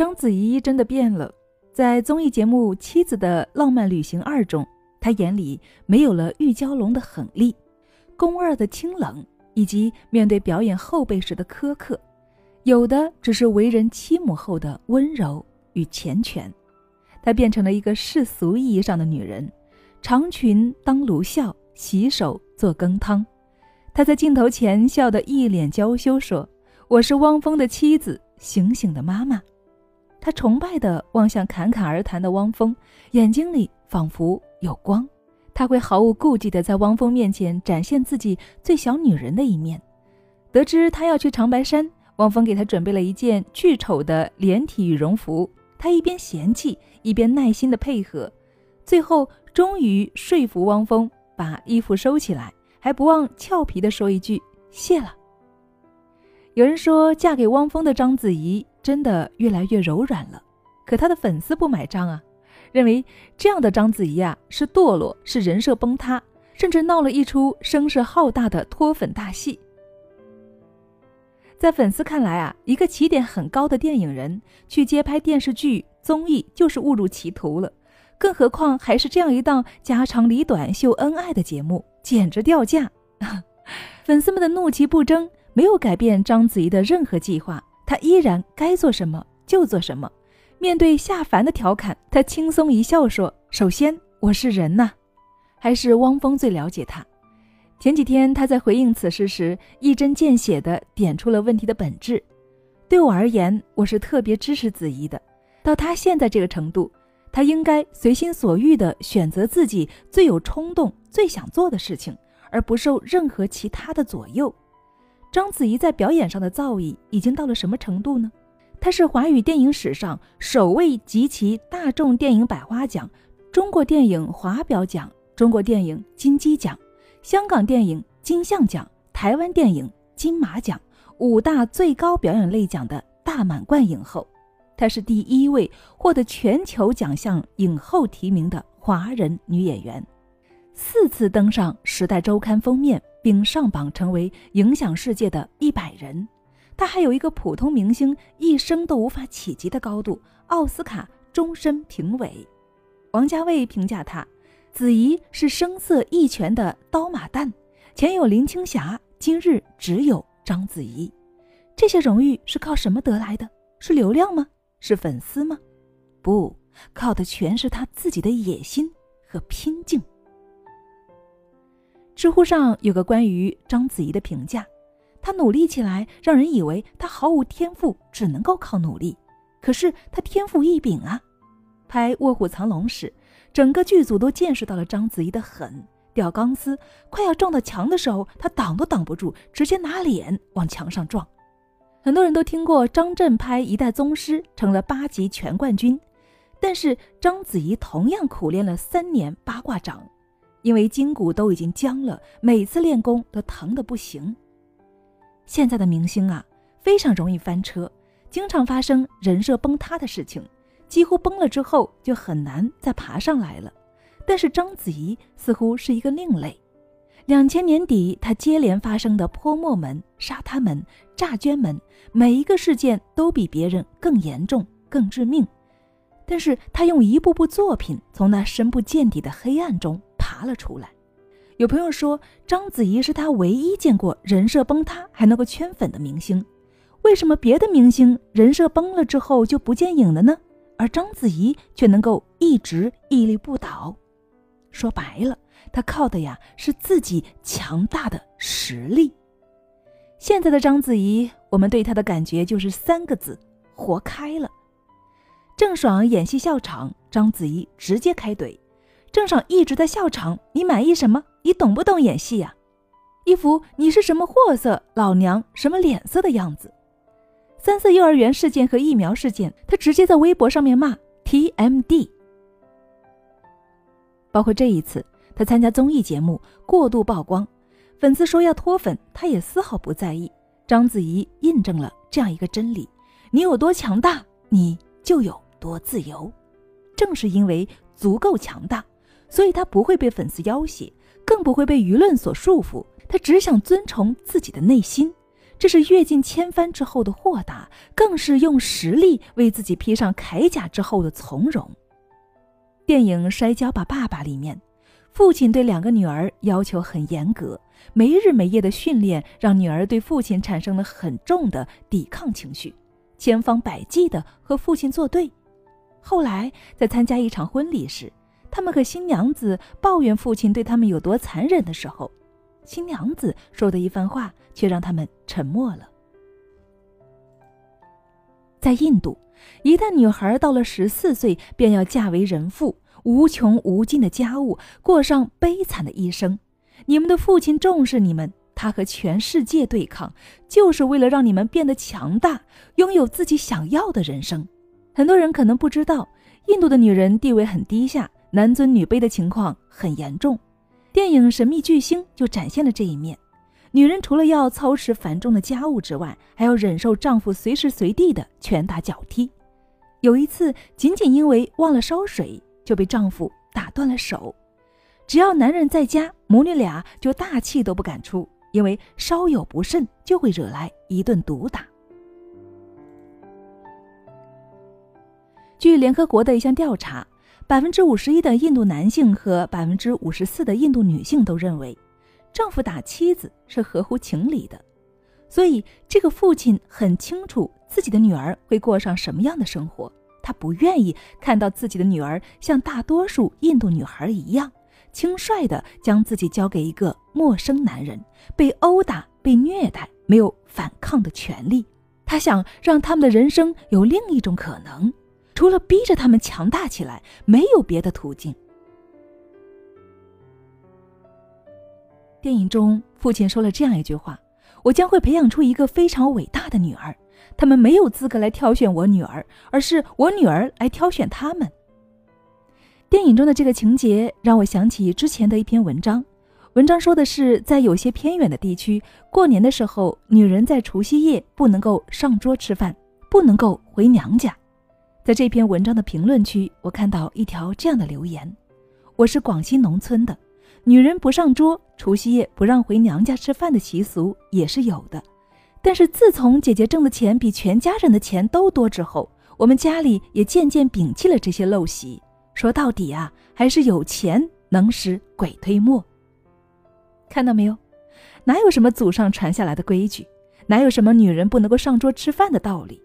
章子怡真的变了。在综艺节目《妻子的浪漫旅行二》中，她眼里没有了玉娇龙的狠厉，宫二的清冷，以及面对表演后辈时的苛刻，有的只是为人妻母后的温柔与缱绻。她变成了一个世俗意义上的女人，长裙当炉笑，洗手做羹汤。她在镜头前笑得一脸娇羞，说：“我是汪峰的妻子，醒醒的妈妈。”他崇拜地望向侃侃而谈的汪峰，眼睛里仿佛有光。他会毫无顾忌地在汪峰面前展现自己最小女人的一面。得知他要去长白山，汪峰给他准备了一件巨丑的连体羽绒服。他一边嫌弃，一边耐心地配合，最后终于说服汪峰把衣服收起来，还不忘俏皮地说一句：“谢了。”有人说，嫁给汪峰的章子怡。真的越来越柔软了，可他的粉丝不买账啊，认为这样的章子怡啊是堕落，是人设崩塌，甚至闹了一出声势浩大的脱粉大戏。在粉丝看来啊，一个起点很高的电影人去接拍电视剧、综艺就是误入歧途了，更何况还是这样一档家长里短秀恩爱的节目，简直掉价。粉丝们的怒其不争，没有改变章子怡的任何计划。他依然该做什么就做什么。面对夏凡的调侃，他轻松一笑说：“首先，我是人呐。”还是汪峰最了解他。前几天他在回应此事时，一针见血地点出了问题的本质。对我而言，我是特别支持子怡的。到他现在这个程度，他应该随心所欲地选择自己最有冲动、最想做的事情，而不受任何其他的左右。章子怡在表演上的造诣已经到了什么程度呢？她是华语电影史上首位集齐大众电影百花奖、中国电影华表奖、中国电影金鸡奖、香港电影金像奖、台湾电影金马奖五大最高表演类奖的大满贯影后。她是第一位获得全球奖项影后提名的华人女演员，四次登上《时代周刊》封面。并上榜成为影响世界的一百人，他还有一个普通明星一生都无法企及的高度——奥斯卡终身评委。王家卫评价他：“子怡是声色一全的刀马旦，前有林青霞，今日只有章子怡。”这些荣誉是靠什么得来的？是流量吗？是粉丝吗？不，靠的全是他自己的野心和拼劲。知乎上有个关于章子怡的评价，她努力起来，让人以为她毫无天赋，只能够靠努力。可是她天赋异禀啊！拍《卧虎藏龙》时，整个剧组都见识到了章子怡的狠。吊钢丝快要撞到墙的时候，她挡都挡不住，直接拿脸往墙上撞。很多人都听过张震拍《一代宗师》成了八级全冠军，但是章子怡同样苦练了三年八卦掌。因为筋骨都已经僵了，每次练功都疼得不行。现在的明星啊，非常容易翻车，经常发生人设崩塌的事情，几乎崩了之后就很难再爬上来了。但是章子怡似乎是一个另类。两千年底，她接连发生的泼墨门、沙滩门、诈捐门，每一个事件都比别人更严重、更致命。但是她用一部部作品从那深不见底的黑暗中。拿了出来。有朋友说，章子怡是他唯一见过人设崩塌还能够圈粉的明星。为什么别的明星人设崩了之后就不见影了呢？而章子怡却能够一直屹立不倒？说白了，她靠的呀是自己强大的实力。现在的章子怡，我们对她的感觉就是三个字：活开了。郑爽演戏笑场，章子怡直接开怼。郑爽一直在笑场，你满意什么？你懂不懂演戏呀？一副你是什么货色，老娘什么脸色的样子。三色幼儿园事件和疫苗事件，他直接在微博上面骂 TMD。包括这一次，他参加综艺节目过度曝光，粉丝说要脱粉，他也丝毫不在意。章子怡印证了这样一个真理：你有多强大，你就有多自由。正是因为足够强大。所以他不会被粉丝要挟，更不会被舆论所束缚。他只想遵从自己的内心，这是阅尽千帆之后的豁达，更是用实力为自己披上铠甲之后的从容。电影《摔跤吧，爸爸》里面，父亲对两个女儿要求很严格，没日没夜的训练让女儿对父亲产生了很重的抵抗情绪，千方百计的和父亲作对。后来在参加一场婚礼时，他们和新娘子抱怨父亲对他们有多残忍的时候，新娘子说的一番话却让他们沉默了。在印度，一旦女孩到了十四岁，便要嫁为人妇，无穷无尽的家务，过上悲惨的一生。你们的父亲重视你们，他和全世界对抗，就是为了让你们变得强大，拥有自己想要的人生。很多人可能不知道，印度的女人地位很低下。男尊女卑的情况很严重，电影《神秘巨星》就展现了这一面。女人除了要操持繁重的家务之外，还要忍受丈夫随时随地的拳打脚踢。有一次，仅仅因为忘了烧水，就被丈夫打断了手。只要男人在家，母女俩就大气都不敢出，因为稍有不慎就会惹来一顿毒打。据联合国的一项调查。百分之五十一的印度男性和百分之五十四的印度女性都认为，丈夫打妻子是合乎情理的。所以，这个父亲很清楚自己的女儿会过上什么样的生活，他不愿意看到自己的女儿像大多数印度女孩一样，轻率地将自己交给一个陌生男人，被殴打、被虐待，没有反抗的权利。他想让他们的人生有另一种可能。除了逼着他们强大起来，没有别的途径。电影中，父亲说了这样一句话：“我将会培养出一个非常伟大的女儿，他们没有资格来挑选我女儿，而是我女儿来挑选他们。”电影中的这个情节让我想起之前的一篇文章，文章说的是，在有些偏远的地区，过年的时候，女人在除夕夜不能够上桌吃饭，不能够回娘家。在这篇文章的评论区，我看到一条这样的留言：“我是广西农村的，女人不上桌，除夕夜不让回娘家吃饭的习俗也是有的。但是自从姐姐挣的钱比全家人的钱都多之后，我们家里也渐渐摒弃了这些陋习。说到底啊，还是有钱能使鬼推磨。看到没有？哪有什么祖上传下来的规矩？哪有什么女人不能够上桌吃饭的道理？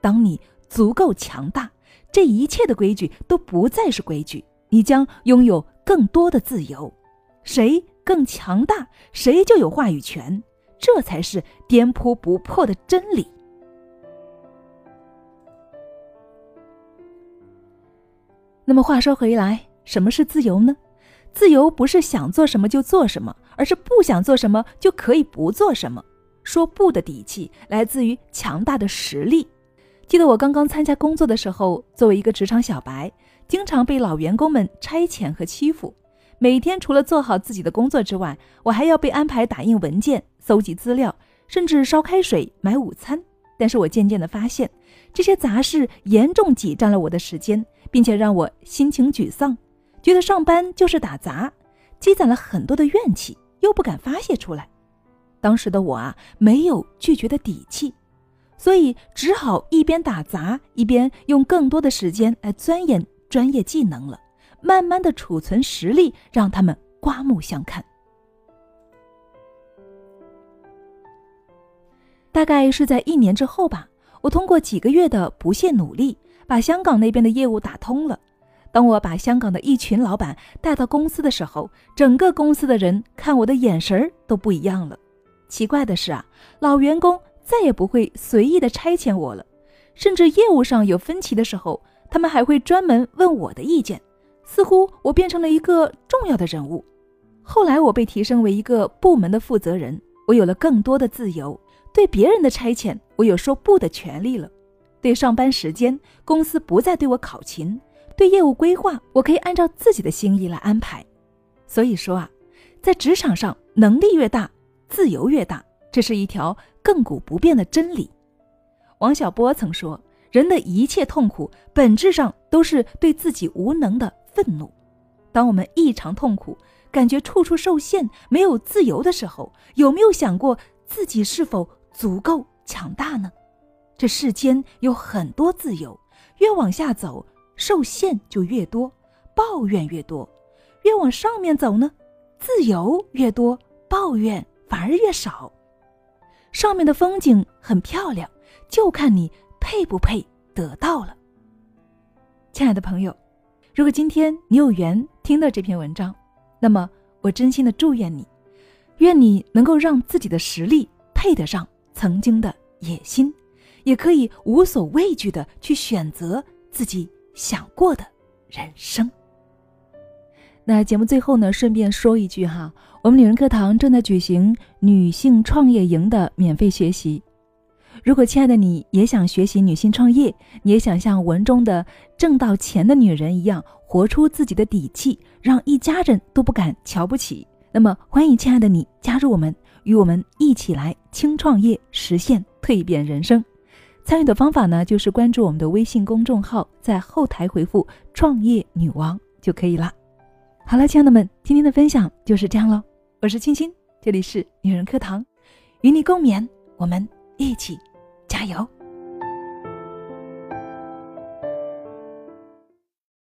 当你……足够强大，这一切的规矩都不再是规矩，你将拥有更多的自由。谁更强大，谁就有话语权，这才是颠扑不破的真理。那么话说回来，什么是自由呢？自由不是想做什么就做什么，而是不想做什么就可以不做什么。说不的底气来自于强大的实力。记得我刚刚参加工作的时候，作为一个职场小白，经常被老员工们差遣和欺负。每天除了做好自己的工作之外，我还要被安排打印文件、搜集资料，甚至烧开水、买午餐。但是我渐渐地发现，这些杂事严重挤占了我的时间，并且让我心情沮丧，觉得上班就是打杂，积攒了很多的怨气，又不敢发泄出来。当时的我啊，没有拒绝的底气。所以只好一边打杂，一边用更多的时间来钻研专业技能了，慢慢的储存实力，让他们刮目相看。大概是在一年之后吧，我通过几个月的不懈努力，把香港那边的业务打通了。当我把香港的一群老板带到公司的时候，整个公司的人看我的眼神都不一样了。奇怪的是啊，老员工。再也不会随意的差遣我了，甚至业务上有分歧的时候，他们还会专门问我的意见，似乎我变成了一个重要的人物。后来我被提升为一个部门的负责人，我有了更多的自由，对别人的差遣我有说不的权利了。对上班时间，公司不再对我考勤，对业务规划，我可以按照自己的心意来安排。所以说啊，在职场上，能力越大，自由越大。这是一条亘古不变的真理。王小波曾说：“人的一切痛苦，本质上都是对自己无能的愤怒。当我们异常痛苦，感觉处处受限，没有自由的时候，有没有想过自己是否足够强大呢？这世间有很多自由，越往下走，受限就越多，抱怨越多；越往上面走呢，自由越多，抱怨反而越少。上面的风景很漂亮，就看你配不配得到了。亲爱的朋友，如果今天你有缘听到这篇文章，那么我真心的祝愿你，愿你能够让自己的实力配得上曾经的野心，也可以无所畏惧的去选择自己想过的人生。那节目最后呢，顺便说一句哈，我们女人课堂正在举行女性创业营的免费学习。如果亲爱的你也想学习女性创业，你也想像文中的挣到钱的女人一样，活出自己的底气，让一家人都不敢瞧不起，那么欢迎亲爱的你加入我们，与我们一起来轻创业，实现蜕变人生。参与的方法呢，就是关注我们的微信公众号，在后台回复“创业女王”就可以了。好了，亲爱的们，今天的分享就是这样喽。我是青青，这里是女人课堂，与你共勉，我们一起加油。